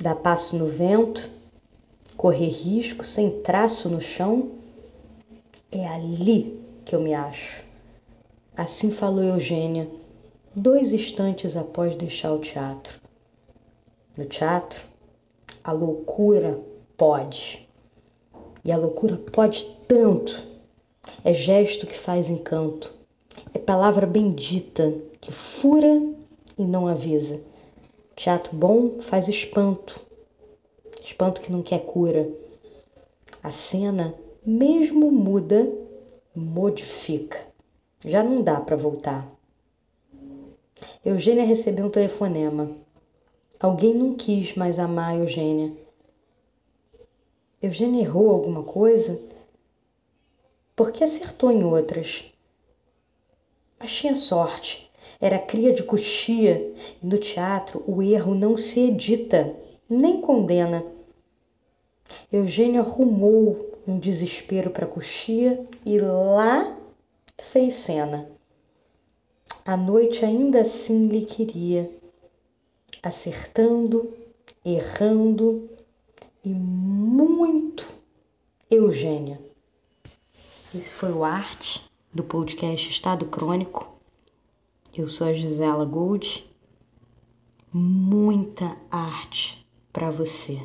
dar passo no vento, correr risco sem traço no chão, é ali que eu me acho. Assim falou Eugênia, dois instantes após deixar o teatro. No teatro, a loucura pode. E a loucura pode tanto. É gesto que faz encanto. É palavra bendita que fura e não avisa. Teatro bom faz espanto. Espanto que não quer cura. A cena, mesmo muda, modifica. Já não dá para voltar. Eugênia recebeu um telefonema. Alguém não quis mais amar Eugênia. Eugênia errou alguma coisa? Porque acertou em outras. Mas tinha sorte. Era cria de coxia no teatro o erro não se edita, nem condena. Eugênia rumou um desespero para coxia e lá fez cena. A noite ainda assim lhe queria, acertando, errando e muito Eugênia. Esse foi o Arte do podcast Estado Crônico. Eu sou a Gisela Gold. Muita arte para você.